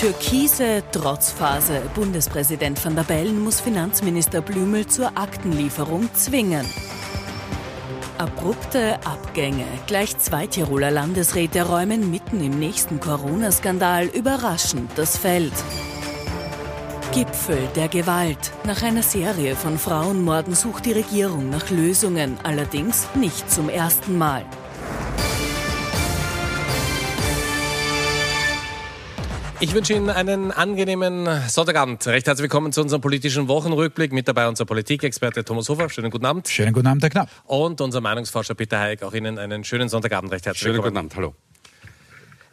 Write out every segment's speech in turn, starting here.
Türkise Trotzphase. Bundespräsident van der Bellen muss Finanzminister Blümel zur Aktenlieferung zwingen. Abrupte Abgänge. Gleich zwei Tiroler Landesräte räumen mitten im nächsten Corona-Skandal überraschend das Feld. Gipfel der Gewalt. Nach einer Serie von Frauenmorden sucht die Regierung nach Lösungen, allerdings nicht zum ersten Mal. Ich wünsche Ihnen einen angenehmen Sonntagabend. Recht herzlich willkommen zu unserem politischen Wochenrückblick. Mit dabei unser Politikexperte Thomas Hofer. Schönen guten Abend. Schönen guten Abend, Herr Knapp. Und unser Meinungsforscher Peter Hayek. Auch Ihnen einen schönen Sonntagabend. Recht herzlich Schönen willkommen. guten Abend. Hallo.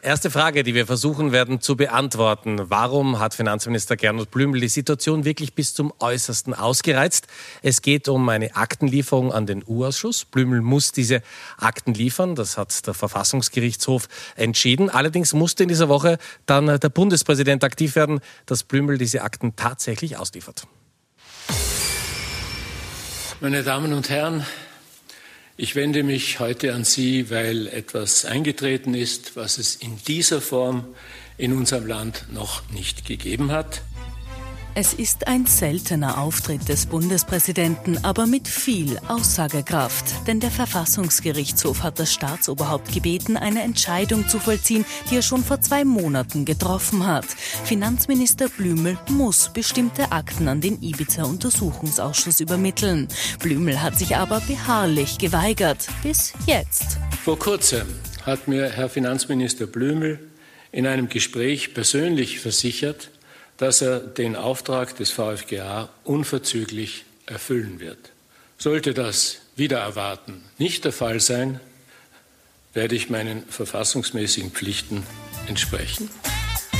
Erste Frage, die wir versuchen werden zu beantworten. Warum hat Finanzminister Gernot Blümel die Situation wirklich bis zum Äußersten ausgereizt? Es geht um eine Aktenlieferung an den U-Ausschuss. Blümel muss diese Akten liefern. Das hat der Verfassungsgerichtshof entschieden. Allerdings musste in dieser Woche dann der Bundespräsident aktiv werden, dass Blümel diese Akten tatsächlich ausliefert. Meine Damen und Herren, ich wende mich heute an Sie, weil etwas eingetreten ist, was es in dieser Form in unserem Land noch nicht gegeben hat. Es ist ein seltener Auftritt des Bundespräsidenten, aber mit viel Aussagekraft. Denn der Verfassungsgerichtshof hat das Staatsoberhaupt gebeten, eine Entscheidung zu vollziehen, die er schon vor zwei Monaten getroffen hat. Finanzminister Blümel muss bestimmte Akten an den Ibiza-Untersuchungsausschuss übermitteln. Blümel hat sich aber beharrlich geweigert. Bis jetzt. Vor kurzem hat mir Herr Finanzminister Blümel in einem Gespräch persönlich versichert, dass er den Auftrag des VfGA unverzüglich erfüllen wird. Sollte das wieder erwarten nicht der Fall sein, werde ich meinen verfassungsmäßigen Pflichten entsprechen.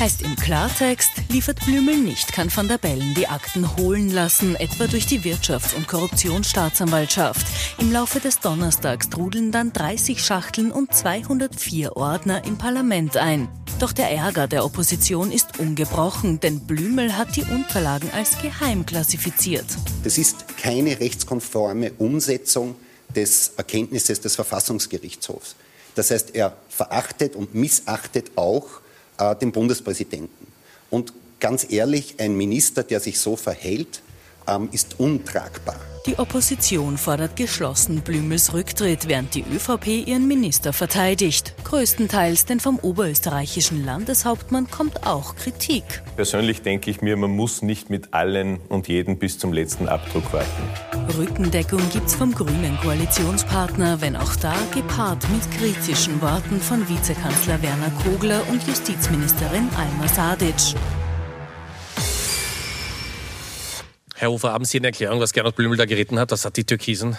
Heißt im Klartext, liefert Blümel nicht, kann Van der Bellen die Akten holen lassen, etwa durch die Wirtschafts- und Korruptionsstaatsanwaltschaft. Im Laufe des Donnerstags trudeln dann 30 Schachteln und 204 Ordner im Parlament ein. Doch der Ärger der Opposition ist ungebrochen, denn Blümel hat die Unterlagen als geheim klassifiziert. Das ist keine rechtskonforme Umsetzung des Erkenntnisses des Verfassungsgerichtshofs. Das heißt, er verachtet und missachtet auch äh, den Bundespräsidenten. Und ganz ehrlich, ein Minister, der sich so verhält, ähm, ist untragbar. Die Opposition fordert geschlossen Blümels Rücktritt, während die ÖVP ihren Minister verteidigt. Größtenteils, denn vom oberösterreichischen Landeshauptmann kommt auch Kritik. Persönlich denke ich mir, man muss nicht mit allen und jeden bis zum letzten Abdruck warten. Rückendeckung gibt's vom grünen Koalitionspartner, wenn auch da gepaart mit kritischen Worten von Vizekanzler Werner Kogler und Justizministerin Alma Sadic. Herr Hofer, haben Sie eine Erklärung, was Gernot Blümel da geritten hat? Was hat die Türkisen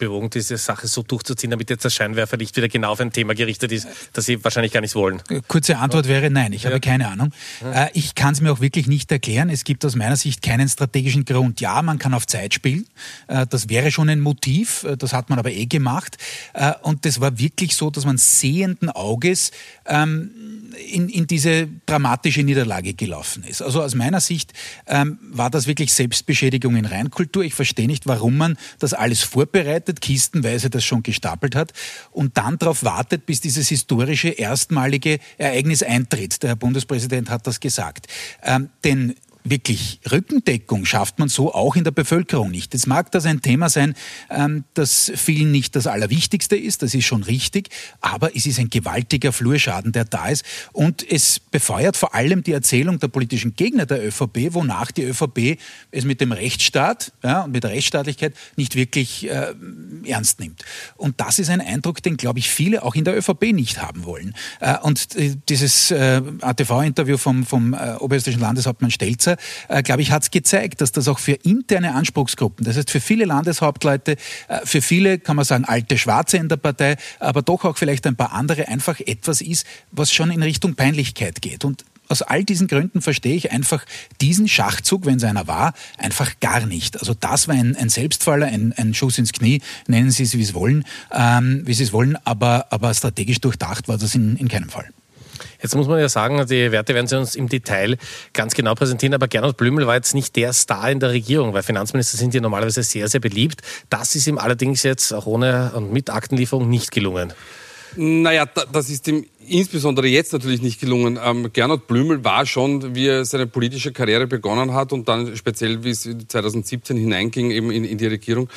bewogen, diese Sache so durchzuziehen, damit jetzt der Scheinwerfer nicht wieder genau auf ein Thema gerichtet ist, das Sie wahrscheinlich gar nicht wollen? Kurze Antwort wäre nein, ich habe keine Ahnung. Äh, Ich kann es mir auch wirklich nicht erklären. Es gibt aus meiner Sicht keinen strategischen Grund. Ja, man kann auf Zeit spielen. Äh, Das wäre schon ein Motiv. Äh, Das hat man aber eh gemacht. Und das war wirklich so, dass man sehenden Auges ähm, in, in diese dramatische Niederlage gelaufen ist. Also aus meiner Sicht ähm, war das wirklich Selbstbeschädigung in Reinkultur. Ich verstehe nicht, warum man das alles vorbereitet, kistenweise das schon gestapelt hat und dann darauf wartet, bis dieses historische, erstmalige Ereignis eintritt. Der Herr Bundespräsident hat das gesagt. Ähm, denn wirklich Rückendeckung schafft man so auch in der Bevölkerung nicht. Jetzt mag das ein Thema sein, ähm, das vielen nicht das Allerwichtigste ist, das ist schon richtig, aber es ist ein gewaltiger Flurschaden, der da ist und es befeuert vor allem die Erzählung der politischen Gegner der ÖVP, wonach die ÖVP es mit dem Rechtsstaat ja, und mit der Rechtsstaatlichkeit nicht wirklich äh, ernst nimmt. Und das ist ein Eindruck, den, glaube ich, viele auch in der ÖVP nicht haben wollen. Äh, und äh, dieses äh, ATV-Interview vom, vom äh, oberösterreichischen Landeshauptmann Stelzer, äh, glaube ich, hat es gezeigt, dass das auch für interne Anspruchsgruppen, das heißt für viele Landeshauptleute, äh, für viele, kann man sagen, alte Schwarze in der Partei, aber doch auch vielleicht ein paar andere einfach etwas ist, was schon in Richtung Peinlichkeit geht. Und aus all diesen Gründen verstehe ich einfach diesen Schachzug, wenn es einer war, einfach gar nicht. Also das war ein, ein Selbstfaller, ein, ein Schuss ins Knie, nennen Sie es, wie Sie es wollen, ähm, wie Sie es wollen, aber, aber strategisch durchdacht war das in, in keinem Fall. Jetzt muss man ja sagen, die Werte werden Sie uns im Detail ganz genau präsentieren, aber Gernot Blümel war jetzt nicht der Star in der Regierung, weil Finanzminister sind ja normalerweise sehr, sehr beliebt. Das ist ihm allerdings jetzt auch ohne und mit Aktenlieferung nicht gelungen. Naja, da- das ist ihm insbesondere jetzt natürlich nicht gelungen. Ähm, Gernot Blümel war schon, wie er seine politische Karriere begonnen hat und dann speziell, wie es 2017 hineinging eben in, in die Regierung,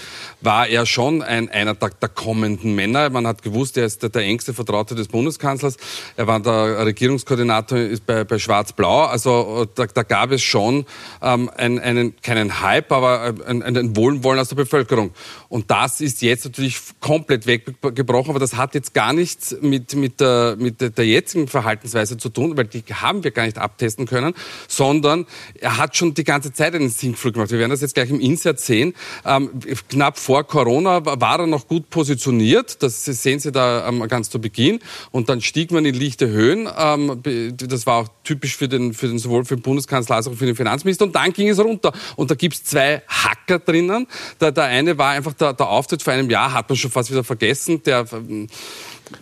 war er schon ein, einer der, der, kommenden Männer. Man hat gewusst, er ist der, der, engste Vertraute des Bundeskanzlers. Er war der Regierungskoordinator bei, bei Schwarz-Blau. Also da, da, gab es schon ähm, einen, einen, keinen Hype, aber ein, ein Wohlwollen aus der Bevölkerung. Und das ist jetzt natürlich komplett weggebrochen, aber das hat jetzt gar nichts mit, mit, der, mit der jetzigen Verhaltensweise zu tun, weil die haben wir gar nicht abtesten können, sondern er hat schon die ganze Zeit einen Sinkflug gemacht. Wir werden das jetzt gleich im Insert sehen. Ähm, knapp vor Corona war er noch gut positioniert, das sehen Sie da ähm, ganz zu Beginn, und dann stieg man in lichte Höhen. Ähm, das war auch typisch für den, für den sowohl für den Bundeskanzler als auch für den Finanzminister. Und dann ging es runter. Und da gibt es zwei Hacker drinnen. Der, der eine war einfach der, der Auftritt vor einem Jahr, hat man schon fast wieder vergessen, der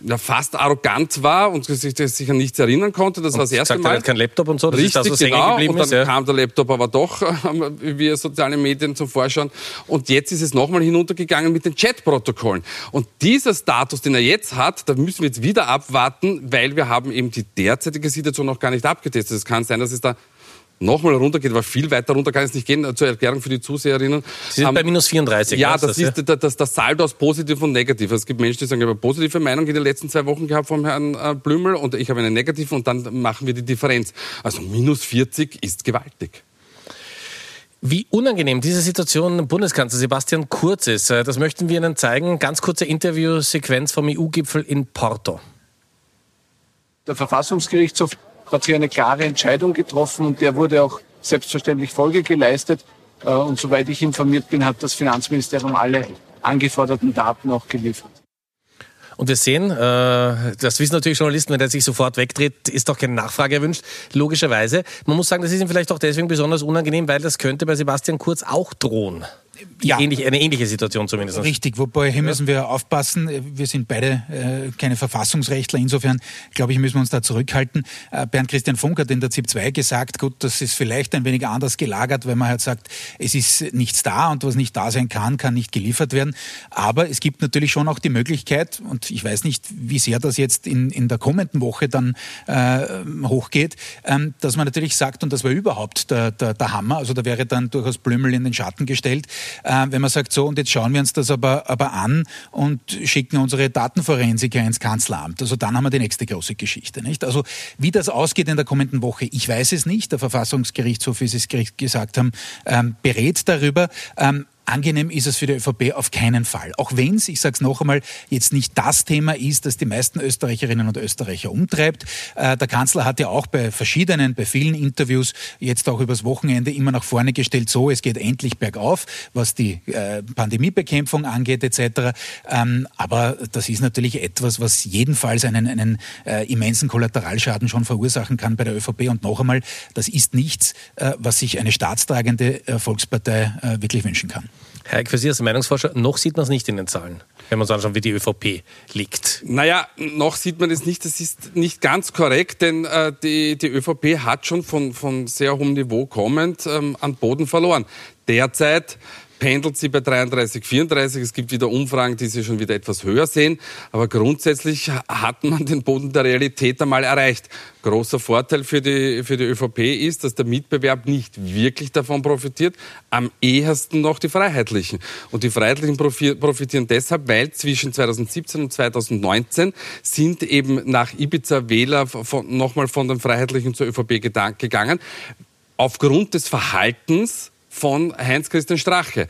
ja, fast arrogant war und sich, sich an nichts erinnern konnte. Das und war das erste Mal. Er hat kein Laptop und so. Das Richtig, ist das, was genau. geblieben und dann ist, kam der Laptop aber doch via soziale Medien zum Vorschein. Und jetzt ist es nochmal hinuntergegangen mit den Chatprotokollen. Und dieser Status, den er jetzt hat, da müssen wir jetzt wieder abwarten, weil wir haben eben die derzeitige Situation noch gar nicht abgetestet. Es kann sein, dass es da nochmal runtergeht, aber viel weiter runter kann es nicht gehen. Zur Erklärung für die Zuseherinnen. Sie sind ähm, bei minus 34. Ja, das, das ist ja? das, das Saldo aus positiv und negativ. Es gibt Menschen, die sagen, ich habe eine positive Meinung in den letzten zwei Wochen gehabt vom Herrn äh, Blümel und ich habe eine negative und dann machen wir die Differenz. Also minus 40 ist gewaltig. Wie unangenehm diese Situation Bundeskanzler Sebastian Kurz ist, äh, das möchten wir Ihnen zeigen. Ganz kurze Interviewsequenz vom EU-Gipfel in Porto. Der Verfassungsgerichtshof hat sich eine klare Entscheidung getroffen und der wurde auch selbstverständlich Folge geleistet. Äh, und soweit ich informiert bin, hat das Finanzministerium alle angeforderten Daten auch geliefert. Und wir sehen, äh, das wissen natürlich Journalisten, wenn er sich sofort wegdreht, ist doch keine Nachfrage erwünscht, logischerweise. Man muss sagen, das ist ihm vielleicht auch deswegen besonders unangenehm, weil das könnte bei Sebastian Kurz auch drohen ja. ähnlich, eine ähnliche Situation zumindest. Richtig, wobei hier müssen wir aufpassen. Wir sind beide äh, keine Verfassungsrechtler. Insofern, glaube ich, müssen wir uns da zurückhalten. Äh, Bernd Christian Funk hat in der ZIP 2 gesagt, gut, das ist vielleicht ein wenig anders gelagert, weil man halt sagt, es ist nichts da und was nicht da sein kann, kann nicht geliefert werden. Aber es gibt natürlich schon auch die Möglichkeit, und ich weiß nicht, wie sehr das jetzt in, in der kommenden Woche dann äh, hochgeht, ähm, dass man natürlich sagt, und das war überhaupt der, der, der Hammer, also da wäre dann durchaus Blümel in den Schatten gestellt, äh, wenn man sagt, so, und jetzt schauen wir uns das aber, aber an und schicken unsere Datenforensiker ins Kanzleramt. Also dann haben wir die nächste große Geschichte. Nicht? Also wie das ausgeht in der kommenden Woche, ich weiß es nicht. Der Verfassungsgerichtshof, wie Sie es gesagt haben, ähm, berät darüber. Ähm, Angenehm ist es für die ÖVP auf keinen Fall. Auch wenn es, ich sage es noch einmal, jetzt nicht das Thema ist, das die meisten Österreicherinnen und Österreicher umtreibt. Äh, der Kanzler hat ja auch bei verschiedenen, bei vielen Interviews jetzt auch übers Wochenende immer nach vorne gestellt, so, es geht endlich bergauf, was die äh, Pandemiebekämpfung angeht etc. Ähm, aber das ist natürlich etwas, was jedenfalls einen, einen äh, immensen Kollateralschaden schon verursachen kann bei der ÖVP. Und noch einmal, das ist nichts, äh, was sich eine staatstragende äh, Volkspartei äh, wirklich wünschen kann. Herr für Sie als Meinungsforscher, noch sieht man es nicht in den Zahlen, wenn man uns anschaut, wie die ÖVP liegt. Naja, noch sieht man es nicht. Das ist nicht ganz korrekt, denn äh, die, die ÖVP hat schon von, von sehr hohem Niveau kommend ähm, an Boden verloren. Derzeit pendelt sie bei 33, 34. Es gibt wieder Umfragen, die sie schon wieder etwas höher sehen. Aber grundsätzlich hat man den Boden der Realität einmal erreicht. Großer Vorteil für die, für die ÖVP ist, dass der Mitbewerb nicht wirklich davon profitiert. Am ehesten noch die Freiheitlichen. Und die Freiheitlichen profitieren deshalb, weil zwischen 2017 und 2019 sind eben nach Ibiza Wähler nochmal von den Freiheitlichen zur ÖVP gegangen. Aufgrund des Verhaltens von Heinz-Christian Strache.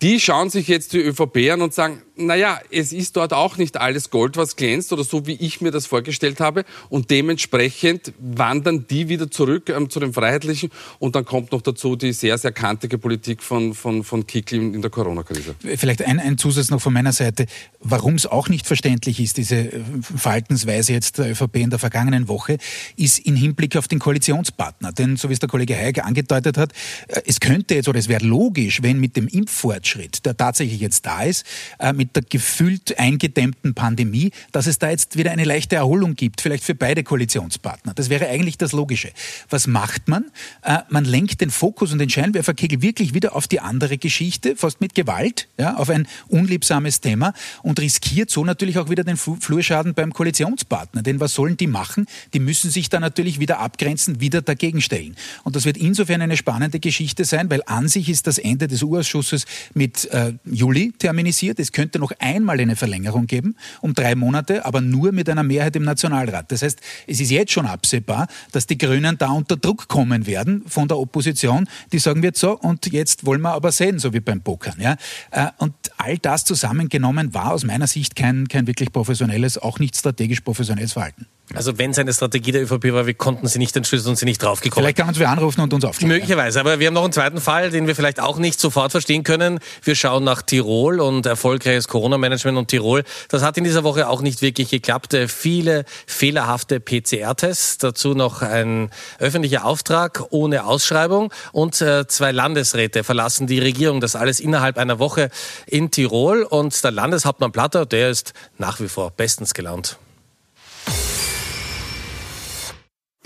Die schauen sich jetzt die ÖVP an und sagen, naja, es ist dort auch nicht alles Gold, was glänzt oder so, wie ich mir das vorgestellt habe. Und dementsprechend wandern die wieder zurück ähm, zu den Freiheitlichen. Und dann kommt noch dazu die sehr, sehr kantige Politik von, von, von Kickl in der Corona-Krise. Vielleicht ein, ein Zusatz noch von meiner Seite. Warum es auch nicht verständlich ist, diese äh, Verhaltensweise jetzt der ÖVP in der vergangenen Woche, ist im Hinblick auf den Koalitionspartner. Denn so wie es der Kollege Heig angedeutet hat, äh, es könnte jetzt oder es wäre logisch, wenn mit dem Impffortschritt, der tatsächlich jetzt da ist, äh, mit mit der gefühlt eingedämmten Pandemie, dass es da jetzt wieder eine leichte Erholung gibt, vielleicht für beide Koalitionspartner. Das wäre eigentlich das Logische. Was macht man? Äh, man lenkt den Fokus und den Scheinwerferkegel wirklich wieder auf die andere Geschichte, fast mit Gewalt, ja, auf ein unliebsames Thema und riskiert so natürlich auch wieder den Flurschaden beim Koalitionspartner. Denn was sollen die machen? Die müssen sich da natürlich wieder abgrenzen, wieder dagegen stellen. Und das wird insofern eine spannende Geschichte sein, weil an sich ist das Ende des Urausschusses mit äh, Juli terminisiert. Es könnte noch einmal eine Verlängerung geben um drei Monate, aber nur mit einer Mehrheit im Nationalrat. Das heißt, es ist jetzt schon absehbar, dass die Grünen da unter Druck kommen werden von der Opposition, die sagen wird so und jetzt wollen wir aber sehen, so wie beim Pokern. Ja? Äh, und all das zusammengenommen war aus meiner Sicht kein, kein wirklich professionelles, auch nicht strategisch professionelles Verhalten. Also wenn es eine Strategie der ÖVP war, wir konnten sie nicht entschlüsseln und sie nicht draufgekommen. Vielleicht kann uns wer anrufen und uns aufklären. Möglicherweise, aber wir haben noch einen zweiten Fall, den wir vielleicht auch nicht sofort verstehen können. Wir schauen nach Tirol und erfolgreiches Corona-Management und Tirol. Das hat in dieser Woche auch nicht wirklich geklappt. Äh, viele fehlerhafte PCR-Tests, dazu noch ein öffentlicher Auftrag ohne Ausschreibung und äh, zwei Landesräte verlassen die Regierung. Das alles innerhalb einer Woche in Tirol und der Landeshauptmann Platter, der ist nach wie vor bestens gelaunt.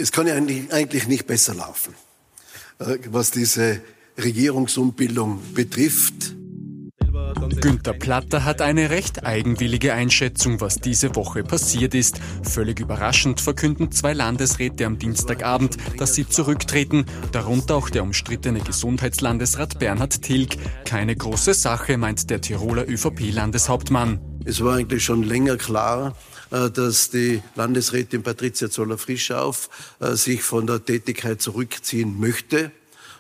Es kann ja eigentlich nicht besser laufen, äh, was diese Regierungsumbildung betrifft. Günter Platter hat eine recht eigenwillige Einschätzung, was diese Woche passiert ist. Völlig überraschend verkünden zwei Landesräte am Dienstagabend, dass sie zurücktreten, darunter auch der umstrittene Gesundheitslandesrat Bernhard Tilg. Keine große Sache, meint der Tiroler ÖVP-Landeshauptmann. Es war eigentlich schon länger klar, dass die Landesrätin Patricia Zoller-Frischauf äh, sich von der Tätigkeit zurückziehen möchte.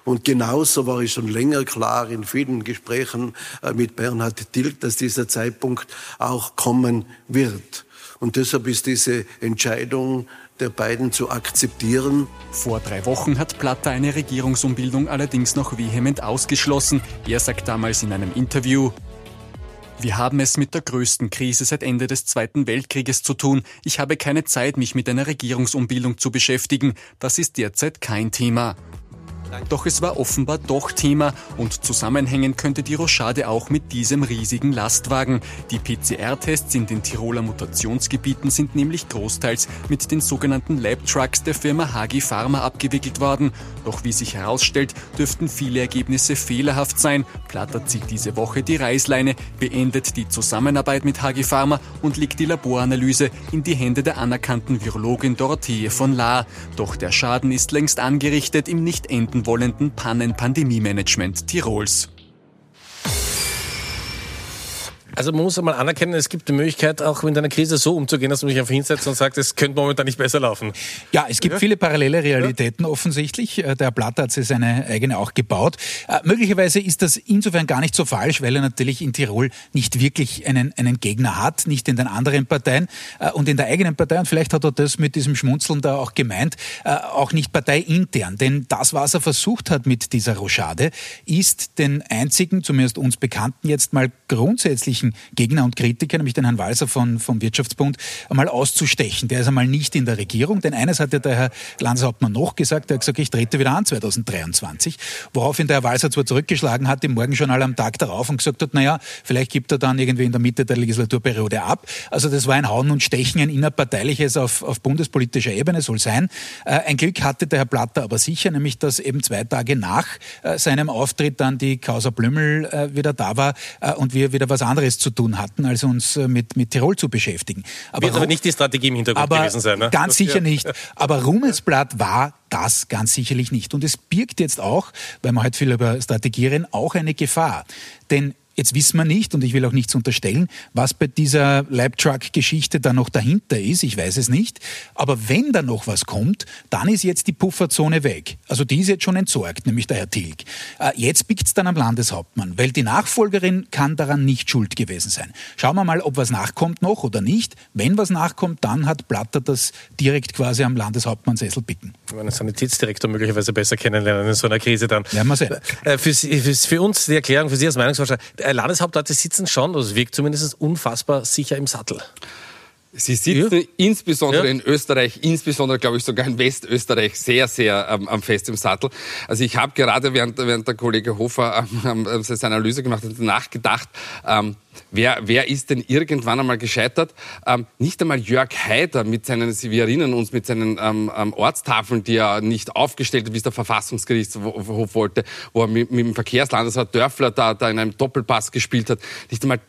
Und genauso war es schon länger klar in vielen Gesprächen äh, mit Bernhard Tilg, dass dieser Zeitpunkt auch kommen wird. Und deshalb ist diese Entscheidung der beiden zu akzeptieren. Vor drei Wochen hat Platter eine Regierungsumbildung allerdings noch vehement ausgeschlossen. Er sagt damals in einem Interview, wir haben es mit der größten Krise seit Ende des Zweiten Weltkrieges zu tun. Ich habe keine Zeit, mich mit einer Regierungsumbildung zu beschäftigen. Das ist derzeit kein Thema. Doch es war offenbar doch Thema und zusammenhängen könnte die Rochade auch mit diesem riesigen Lastwagen. Die PCR-Tests in den Tiroler Mutationsgebieten sind nämlich großteils mit den sogenannten Lab-Trucks der Firma Hagi Pharma abgewickelt worden. Doch wie sich herausstellt, dürften viele Ergebnisse fehlerhaft sein. Platter zieht diese Woche die Reißleine, beendet die Zusammenarbeit mit Hagi Pharma und legt die Laboranalyse in die Hände der anerkannten Virologin Dorothee von Lahr. Doch der Schaden ist längst angerichtet im nicht enden wollenden Pannen-Pandemie-Management Tirols. Also man muss einmal anerkennen, es gibt die Möglichkeit, auch mit einer Krise so umzugehen, dass man sich einfach hinsetzt und sagt, es könnte momentan nicht besser laufen. Ja, es gibt ja. viele parallele Realitäten ja. offensichtlich. Äh, der Blatt hat sich seine eigene auch gebaut. Äh, möglicherweise ist das insofern gar nicht so falsch, weil er natürlich in Tirol nicht wirklich einen, einen Gegner hat, nicht in den anderen Parteien äh, und in der eigenen Partei. Und vielleicht hat er das mit diesem Schmunzeln da auch gemeint, äh, auch nicht parteiintern. Denn das, was er versucht hat mit dieser Rochade, ist den einzigen, zumindest uns Bekannten, jetzt mal grundsätzlich möglichen Gegner und Kritiker, nämlich den Herrn Walser von, vom Wirtschaftsbund, einmal auszustechen. Der ist einmal nicht in der Regierung, denn eines hat ja der Herr Landeshauptmann noch gesagt, er hat gesagt, ich trete wieder an 2023, woraufhin der Herr Walser zwar zurückgeschlagen hat im Morgenjournal am Tag darauf und gesagt hat, naja, vielleicht gibt er dann irgendwie in der Mitte der Legislaturperiode ab. Also das war ein Hauen und Stechen, ein innerparteiliches auf, auf bundespolitischer Ebene, soll sein. Äh, ein Glück hatte der Herr Platter aber sicher, nämlich dass eben zwei Tage nach äh, seinem Auftritt dann die Causa Blümel äh, wieder da war äh, und wir wieder was anderes anderes zu tun hatten, als uns äh, mit, mit Tirol zu beschäftigen. Aber, Wird aber nicht die Strategie im Hintergrund gewesen sein. Ne? Ganz sicher nicht. Aber Rummelsblatt war das ganz sicherlich nicht. Und es birgt jetzt auch, weil wir heute viel über Strategie reden, auch eine Gefahr. Denn Jetzt wissen wir nicht, und ich will auch nichts unterstellen, was bei dieser Labtruck-Geschichte da noch dahinter ist. Ich weiß es nicht. Aber wenn da noch was kommt, dann ist jetzt die Pufferzone weg. Also die ist jetzt schon entsorgt, nämlich der Herr Tilg. Äh, jetzt biegt es dann am Landeshauptmann, weil die Nachfolgerin kann daran nicht schuld gewesen sein. Schauen wir mal, ob was nachkommt noch oder nicht. Wenn was nachkommt, dann hat Platter das direkt quasi am Landeshauptmannsessel bicken. Einen Sanitätsdirektor möglicherweise besser kennenlernen in so einer Krise dann. Ja, mal sehen. Äh, für, für, für uns die Erklärung, für Sie als Meinungsforscher, Landeshauptleute sitzen schon, das wirkt zumindest unfassbar sicher im Sattel. Sie sitzen ja. insbesondere ja. in Österreich, insbesondere glaube ich sogar in Westösterreich sehr, sehr ähm, am fest im Sattel. Also ich habe gerade während, während der Kollege Hofer ähm, ähm, seine Analyse gemacht hat, nachgedacht, ähm, Wer, wer ist denn irgendwann einmal gescheitert? Ähm, nicht einmal Jörg Haider mit seinen, wir erinnern uns, mit seinen ähm, ähm, Ortstafeln, die er nicht aufgestellt hat, wie es der Verfassungsgerichtshof wollte, wo er mit, mit dem Verkehrslandesrat Dörfler da, da in einem Doppelpass gespielt hat. Nicht einmal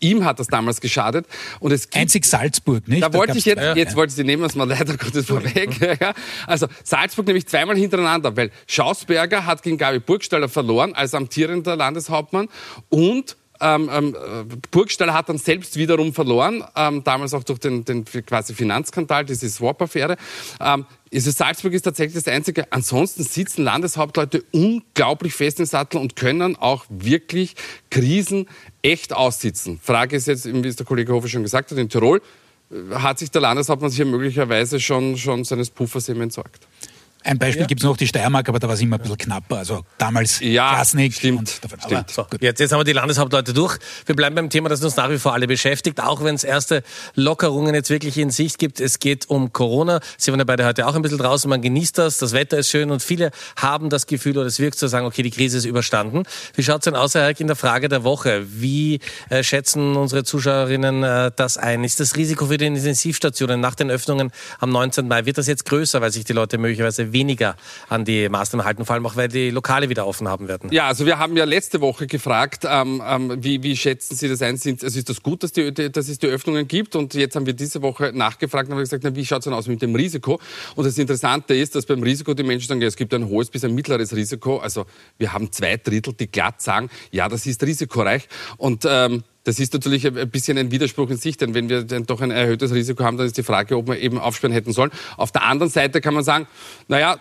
ihm hat das damals geschadet. Und es gibt, Einzig Salzburg, nicht? Da, da wollte ich jetzt, jetzt ja. wollte ich, nehmen wir es mal leider Gottes vorweg. Ja. Also Salzburg nämlich zweimal hintereinander, weil Schausberger hat gegen Gabi Burgstaller verloren als amtierender Landeshauptmann und ähm, ähm, Burgstall hat dann selbst wiederum verloren, ähm, damals auch durch den, den quasi Finanzskandal, diese Swap-Affäre. Ähm, also Salzburg ist tatsächlich das Einzige. Ansonsten sitzen Landeshauptleute unglaublich fest im Sattel und können auch wirklich Krisen echt aussitzen. Frage ist jetzt, wie es der Kollege Hofer schon gesagt hat, in Tirol hat sich der Landeshauptmann hier möglicherweise schon, schon seines Puffers eben entsorgt. Ein Beispiel ja. gibt es noch, die Steiermark, aber da war es immer ein bisschen knapper. Also damals ja, Klasnik. Stimmt, davon, stimmt. So, jetzt, jetzt haben wir die Landeshauptleute durch. Wir bleiben beim Thema, das uns nach wie vor alle beschäftigt, auch wenn es erste Lockerungen jetzt wirklich in Sicht gibt. Es geht um Corona. Sie waren ja beide heute auch ein bisschen draußen. Man genießt das, das Wetter ist schön und viele haben das Gefühl oder es wirkt zu sagen, okay, die Krise ist überstanden. Wie schaut es denn aus, Herr in der Frage der Woche? Wie äh, schätzen unsere Zuschauerinnen äh, das ein? Ist das Risiko für die Intensivstationen nach den Öffnungen am 19. Mai, wird das jetzt größer, weil sich die Leute möglicherweise weniger an die Maßnahmen halten, vor allem auch, weil die Lokale wieder offen haben werden. Ja, also wir haben ja letzte Woche gefragt, ähm, ähm, wie, wie schätzen Sie das ein? Sind, also ist das gut, dass, die, dass es die Öffnungen gibt? Und jetzt haben wir diese Woche nachgefragt und haben gesagt, na, wie schaut es denn aus mit dem Risiko? Und das Interessante ist, dass beim Risiko die Menschen sagen, ja, es gibt ein hohes bis ein mittleres Risiko. Also wir haben zwei Drittel, die glatt sagen, ja, das ist risikoreich. Und ähm, das ist natürlich ein bisschen ein Widerspruch in sich, denn wenn wir dann doch ein erhöhtes Risiko haben, dann ist die Frage, ob wir eben aufsperren hätten sollen. Auf der anderen Seite kann man sagen, naja,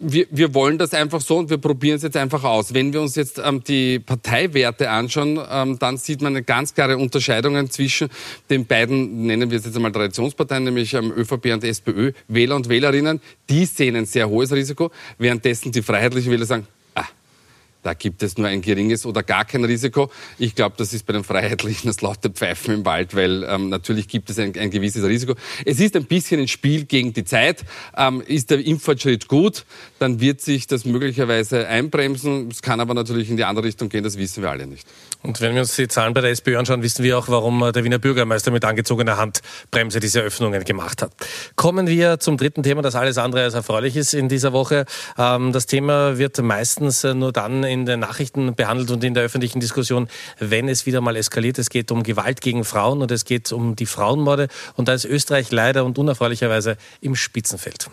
wir, wir wollen das einfach so und wir probieren es jetzt einfach aus. Wenn wir uns jetzt ähm, die Parteiwerte anschauen, ähm, dann sieht man eine ganz klare Unterscheidungen zwischen den beiden, nennen wir es jetzt einmal Traditionsparteien, nämlich ähm, ÖVP und SPÖ, Wähler und Wählerinnen. Die sehen ein sehr hohes Risiko, währenddessen die freiheitlichen Wähler sagen, da gibt es nur ein geringes oder gar kein Risiko. Ich glaube, das ist bei den Freiheitlichen das laute Pfeifen im Wald, weil ähm, natürlich gibt es ein, ein, gewisses Risiko. Es ist ein bisschen ein Spiel gegen die Zeit. Ähm, ist der Impffortschritt gut, dann wird sich das möglicherweise einbremsen. Es kann aber natürlich in die andere Richtung gehen, das wissen wir alle nicht. Und wenn wir uns die Zahlen bei der SPÖ anschauen, wissen wir auch, warum äh, der Wiener Bürgermeister mit angezogener Handbremse diese Öffnungen gemacht hat. Kommen wir zum dritten Thema, das alles andere als erfreulich ist in dieser Woche. Ähm, das Thema wird meistens äh, nur dann in den Nachrichten behandelt und in der öffentlichen Diskussion, wenn es wieder mal eskaliert. Es geht um Gewalt gegen Frauen und es geht um die Frauenmorde. Und da ist Österreich leider und unerfreulicherweise im Spitzenfeld.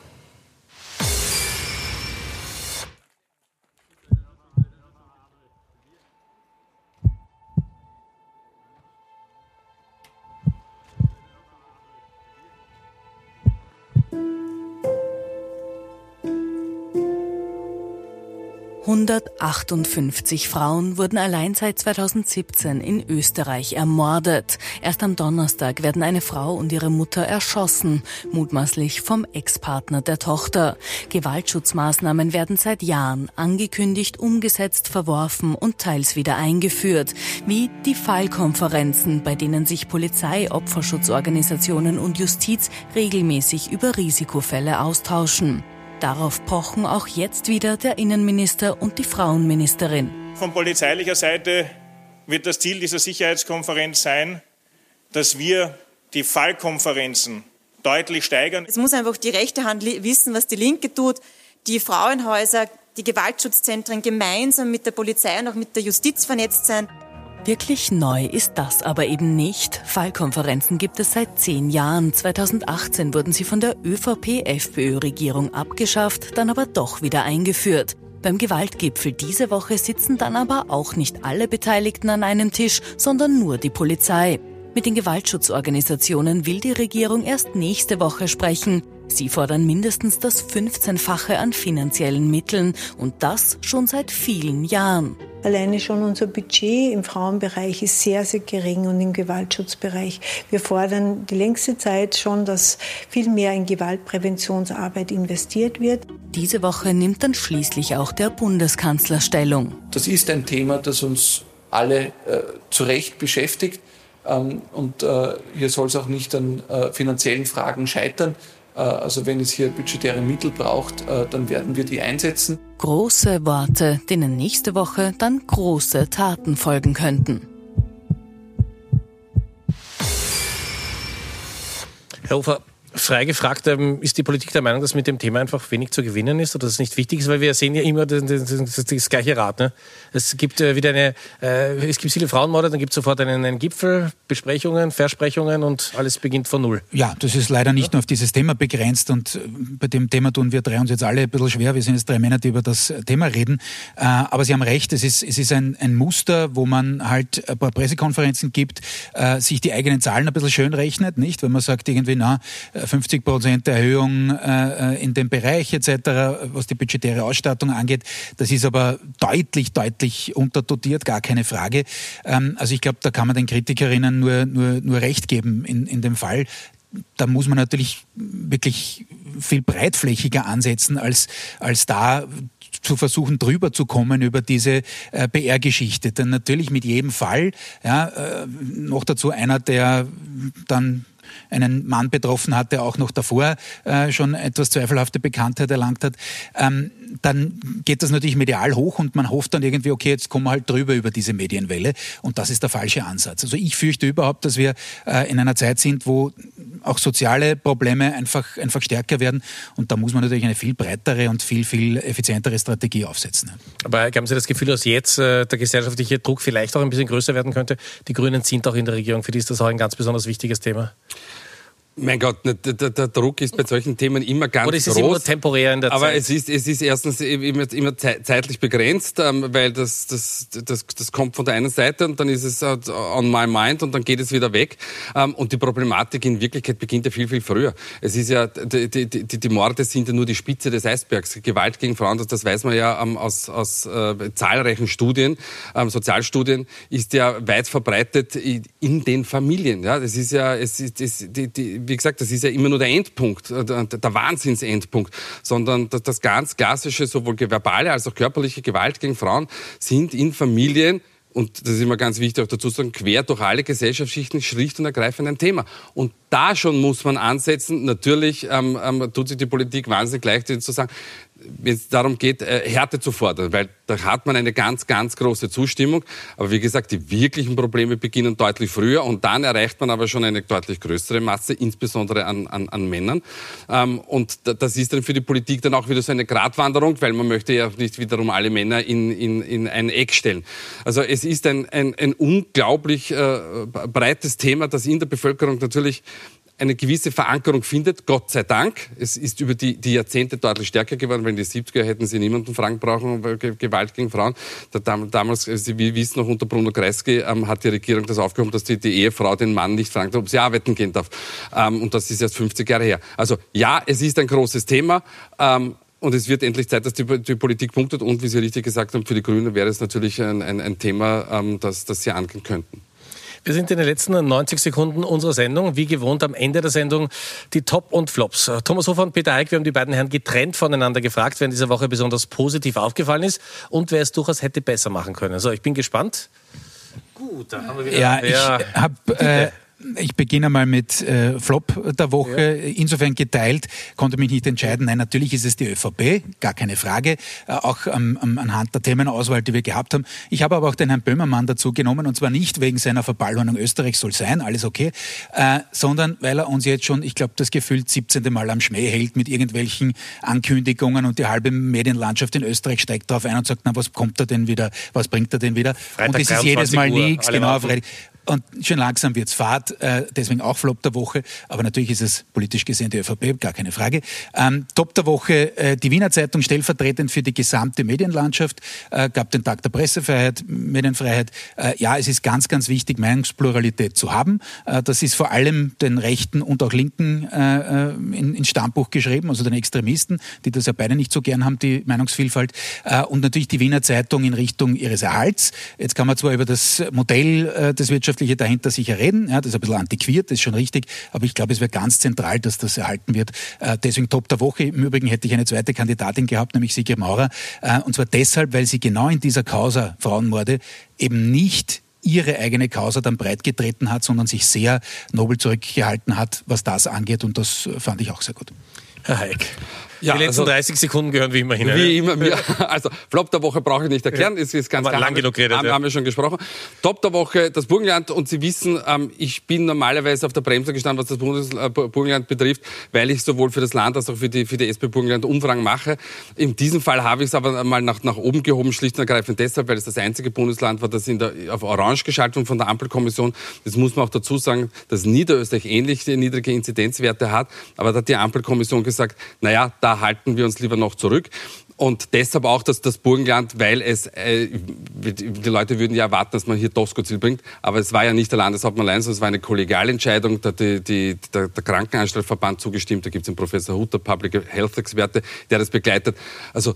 158 Frauen wurden allein seit 2017 in Österreich ermordet. Erst am Donnerstag werden eine Frau und ihre Mutter erschossen, mutmaßlich vom Ex-Partner der Tochter. Gewaltschutzmaßnahmen werden seit Jahren angekündigt, umgesetzt, verworfen und teils wieder eingeführt, wie die Fallkonferenzen, bei denen sich Polizei, Opferschutzorganisationen und Justiz regelmäßig über Risikofälle austauschen. Darauf pochen auch jetzt wieder der Innenminister und die Frauenministerin. Von polizeilicher Seite wird das Ziel dieser Sicherheitskonferenz sein, dass wir die Fallkonferenzen deutlich steigern. Es muss einfach die rechte Hand wissen, was die linke tut. Die Frauenhäuser, die Gewaltschutzzentren gemeinsam mit der Polizei und auch mit der Justiz vernetzt sein. Wirklich neu ist das aber eben nicht. Fallkonferenzen gibt es seit zehn Jahren. 2018 wurden sie von der ÖVP-FPÖ-Regierung abgeschafft, dann aber doch wieder eingeführt. Beim Gewaltgipfel diese Woche sitzen dann aber auch nicht alle Beteiligten an einem Tisch, sondern nur die Polizei. Mit den Gewaltschutzorganisationen will die Regierung erst nächste Woche sprechen. Sie fordern mindestens das 15-fache an finanziellen Mitteln und das schon seit vielen Jahren. Alleine schon unser Budget im Frauenbereich ist sehr, sehr gering und im Gewaltschutzbereich. Wir fordern die längste Zeit schon, dass viel mehr in Gewaltpräventionsarbeit investiert wird. Diese Woche nimmt dann schließlich auch der Bundeskanzler Stellung. Das ist ein Thema, das uns alle äh, zu Recht beschäftigt. Ähm, und äh, hier soll es auch nicht an äh, finanziellen Fragen scheitern. Äh, also wenn es hier budgetäre Mittel braucht, dann werden wir die einsetzen. Große Worte, denen nächste Woche dann große Taten folgen könnten. Herr Hofer, Frei gefragt, ähm, ist die Politik der Meinung, dass mit dem Thema einfach wenig zu gewinnen ist oder dass es nicht wichtig ist? Weil wir sehen ja immer das, das, das, gleiche Rad. Ne? Es gibt äh, wieder eine, äh, es gibt viele Frauenmorde, dann gibt es sofort einen, einen Gipfel, Besprechungen, Versprechungen und alles beginnt von Null. Ja, das ist leider nicht ja. nur auf dieses Thema begrenzt und äh, bei dem Thema tun wir drei uns jetzt alle ein bisschen schwer. Wir sind jetzt drei Männer, die über das Thema reden. Äh, aber Sie haben recht, es ist, es ist ein, ein Muster, wo man halt ein paar Pressekonferenzen gibt, sich die eigenen Zahlen ein bisschen schön rechnet, nicht? Wenn man sagt irgendwie, na, 50 Prozent Erhöhung äh, in dem Bereich etc., was die budgetäre Ausstattung angeht. Das ist aber deutlich, deutlich unterdotiert, gar keine Frage. Ähm, also ich glaube, da kann man den Kritikerinnen nur, nur, nur recht geben in, in dem Fall da muss man natürlich wirklich viel breitflächiger ansetzen, als, als da zu versuchen, drüber zu kommen über diese äh, PR-Geschichte. Denn natürlich mit jedem Fall, ja, äh, noch dazu einer, der dann einen Mann betroffen hat, der auch noch davor äh, schon etwas zweifelhafte Bekanntheit erlangt hat, ähm, dann geht das natürlich medial hoch und man hofft dann irgendwie, okay, jetzt kommen wir halt drüber über diese Medienwelle und das ist der falsche Ansatz. Also ich fürchte überhaupt, dass wir äh, in einer Zeit sind, wo auch soziale Probleme einfach, einfach stärker werden und da muss man natürlich eine viel breitere und viel, viel effizientere Strategie aufsetzen. Aber haben Sie das Gefühl, dass jetzt äh, der gesellschaftliche Druck vielleicht auch ein bisschen größer werden könnte? Die Grünen sind auch in der Regierung, für die ist das auch ein ganz besonders wichtiges Thema. Mein Gott, der, der, der, Druck ist bei solchen Themen immer ganz Oder ist es groß. immer temporär in der aber Zeit? Aber es ist, es ist erstens immer, immer zeitlich begrenzt, ähm, weil das, das, das, das kommt von der einen Seite und dann ist es on my mind und dann geht es wieder weg. Ähm, und die Problematik in Wirklichkeit beginnt ja viel, viel früher. Es ist ja, die, die, die, die Morde sind ja nur die Spitze des Eisbergs. Gewalt gegen Frauen, das, weiß man ja ähm, aus, aus äh, zahlreichen Studien, Sozialstudien, ist ja weit verbreitet in den Familien. Ja, das ist ja, es ist, es, die, die, wie gesagt, das ist ja immer nur der Endpunkt, äh, der Wahnsinnsendpunkt, sondern das ganz klassische, sowohl verbale als auch körperliche Gewalt gegen Frauen sind in Familien und das ist immer ganz wichtig auch dazu zu sagen, quer durch alle Gesellschaftsschichten schlicht und ergreifend ein Thema. Und da schon muss man ansetzen. Natürlich ähm, ähm, tut sich die Politik wahnsinnig leicht zu sagen, wenn es darum geht, äh, Härte zu fordern, weil da hat man eine ganz, ganz große Zustimmung. Aber wie gesagt, die wirklichen Probleme beginnen deutlich früher und dann erreicht man aber schon eine deutlich größere Masse, insbesondere an, an, an Männern. Ähm, und das ist dann für die Politik dann auch wieder so eine Gratwanderung, weil man möchte ja nicht wiederum alle Männer in, in, in ein Eck stellen. Also es ist ein, ein, ein unglaublich äh, breites Thema, das in der Bevölkerung natürlich eine gewisse Verankerung findet, Gott sei Dank. Es ist über die, die Jahrzehnte deutlich stärker geworden, weil in den 70er hätten sie niemanden fragen brauchen, Gewalt gegen Frauen. damals, Sie wissen noch, unter Bruno Kreisky ähm, hat die Regierung das aufgehoben, dass die, die Ehefrau den Mann nicht fragt, ob sie arbeiten gehen darf. Ähm, und das ist erst 50 Jahre her. Also ja, es ist ein großes Thema. Ähm, und es wird endlich Zeit, dass die, die, Politik punktet. Und wie Sie richtig gesagt haben, für die Grünen wäre es natürlich ein, ein, ein Thema, ähm, das, das Sie angehen könnten. Wir sind in den letzten 90 Sekunden unserer Sendung. Wie gewohnt am Ende der Sendung die Top und Flops. Thomas Hofer und Peter Eick, wir haben die beiden Herren getrennt voneinander gefragt, wer in dieser Woche besonders positiv aufgefallen ist und wer es durchaus hätte besser machen können. So, ich bin gespannt. Gut, dann haben wir wieder. Ja, ich habe äh, ich beginne mal mit äh, Flop der Woche. Ja. Insofern geteilt, konnte mich nicht entscheiden. Nein, natürlich ist es die ÖVP, gar keine Frage, äh, auch ähm, anhand der Themenauswahl, die wir gehabt haben. Ich habe aber auch den Herrn Böhmermann dazu genommen und zwar nicht wegen seiner Verballhornung Österreich soll sein, alles okay, äh, sondern weil er uns jetzt schon, ich glaube, das gefühlt 17. Mal am Schmäh hält mit irgendwelchen Ankündigungen und die halbe Medienlandschaft in Österreich steigt darauf ein und sagt, na, was kommt er denn wieder, was bringt er denn wieder? Freitag und es ist jedes Mal nichts, genau, Freitag. Und schon langsam wird's Fahrt, äh, deswegen auch Flop der Woche. Aber natürlich ist es politisch gesehen die ÖVP, gar keine Frage. Ähm, Top der Woche, äh, die Wiener Zeitung stellvertretend für die gesamte Medienlandschaft, äh, gab den Tag der Pressefreiheit, Medienfreiheit. Äh, ja, es ist ganz, ganz wichtig, Meinungspluralität zu haben. Äh, das ist vor allem den Rechten und auch Linken äh, äh in, ins Stammbuch geschrieben, also den Extremisten, die das ja beide nicht so gern haben, die Meinungsvielfalt. Äh, und natürlich die Wiener Zeitung in Richtung ihres Erhalts. Jetzt kann man zwar über das Modell äh, des Wirtschafts Wirtschaftliche dahinter sicher reden. Ja, das ist ein bisschen antiquiert, das ist schon richtig. Aber ich glaube, es wäre ganz zentral, dass das erhalten wird. Äh, deswegen Top der Woche. Im Übrigen hätte ich eine zweite Kandidatin gehabt, nämlich Sigrid Maurer. Äh, und zwar deshalb, weil sie genau in dieser Causa Frauenmorde eben nicht ihre eigene Causa dann breitgetreten hat, sondern sich sehr nobel zurückgehalten hat, was das angeht. Und das fand ich auch sehr gut. Herr Hayek. Ja, die letzten also, 30 Sekunden gehören wie immer hin. Wie immer. Also Flop der Woche brauche ich nicht erklären, es ist ganz klar. Lang genug geredet, haben, ja. haben wir schon gesprochen. Top der Woche, das Burgenland. Und Sie wissen, ähm, ich bin normalerweise auf der Bremse gestanden, was das Bundes äh, Burgenland betrifft, weil ich sowohl für das Land als auch für die, für die SP Burgenland Umfragen mache. In diesem Fall habe ich es aber mal nach, nach oben gehoben, schlicht und ergreifend deshalb, weil es das einzige Bundesland war, das in der, auf Orange geschaltet wurde von der Ampelkommission. Das muss man auch dazu sagen, dass Niederösterreich ähnliche niedrige Inzidenzwerte hat. Aber da hat die Ampelkommission gesagt, naja, da halten wir uns lieber noch zurück. Und deshalb auch dass das Burgenland, weil es, äh, die Leute würden ja erwarten, dass man hier Doskozil bringt, aber es war ja nicht der Landeshauptmann allein, sondern es war eine Kollegialentscheidung, da die, die, der, der Krankenanstaltverband zugestimmt, da gibt es den Professor Hutter, Public Health Experte, der das begleitet. Also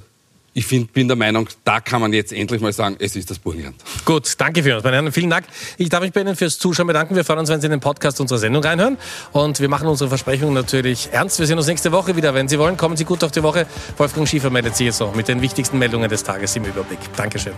ich find, bin der Meinung, da kann man jetzt endlich mal sagen, es ist das Burgenland. Gut, danke für uns, meine Herren. Vielen Dank. Ich darf mich bei Ihnen fürs Zuschauen bedanken. Wir freuen uns, wenn Sie in den Podcast unserer Sendung reinhören. Und wir machen unsere Versprechungen natürlich ernst. Wir sehen uns nächste Woche wieder. Wenn Sie wollen, kommen Sie gut durch die Woche. Wolfgang Schiefer meldet sich jetzt noch mit den wichtigsten Meldungen des Tages im Überblick. Dankeschön.